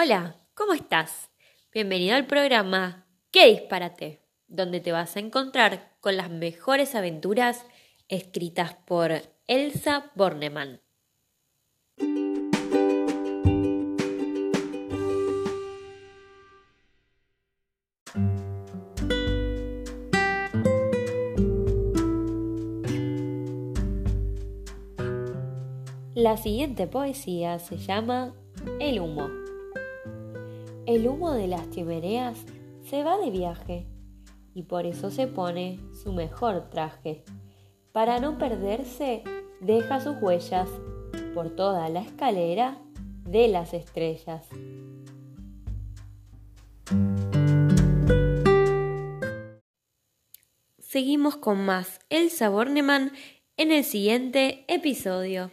Hola, ¿cómo estás? Bienvenido al programa ¿Qué disparate? Donde te vas a encontrar con las mejores aventuras escritas por Elsa Bornemann. La siguiente poesía se llama El humo. El humo de las chimeneas se va de viaje y por eso se pone su mejor traje. Para no perderse, deja sus huellas por toda la escalera de las estrellas. Seguimos con más Elsa Bornemann en el siguiente episodio.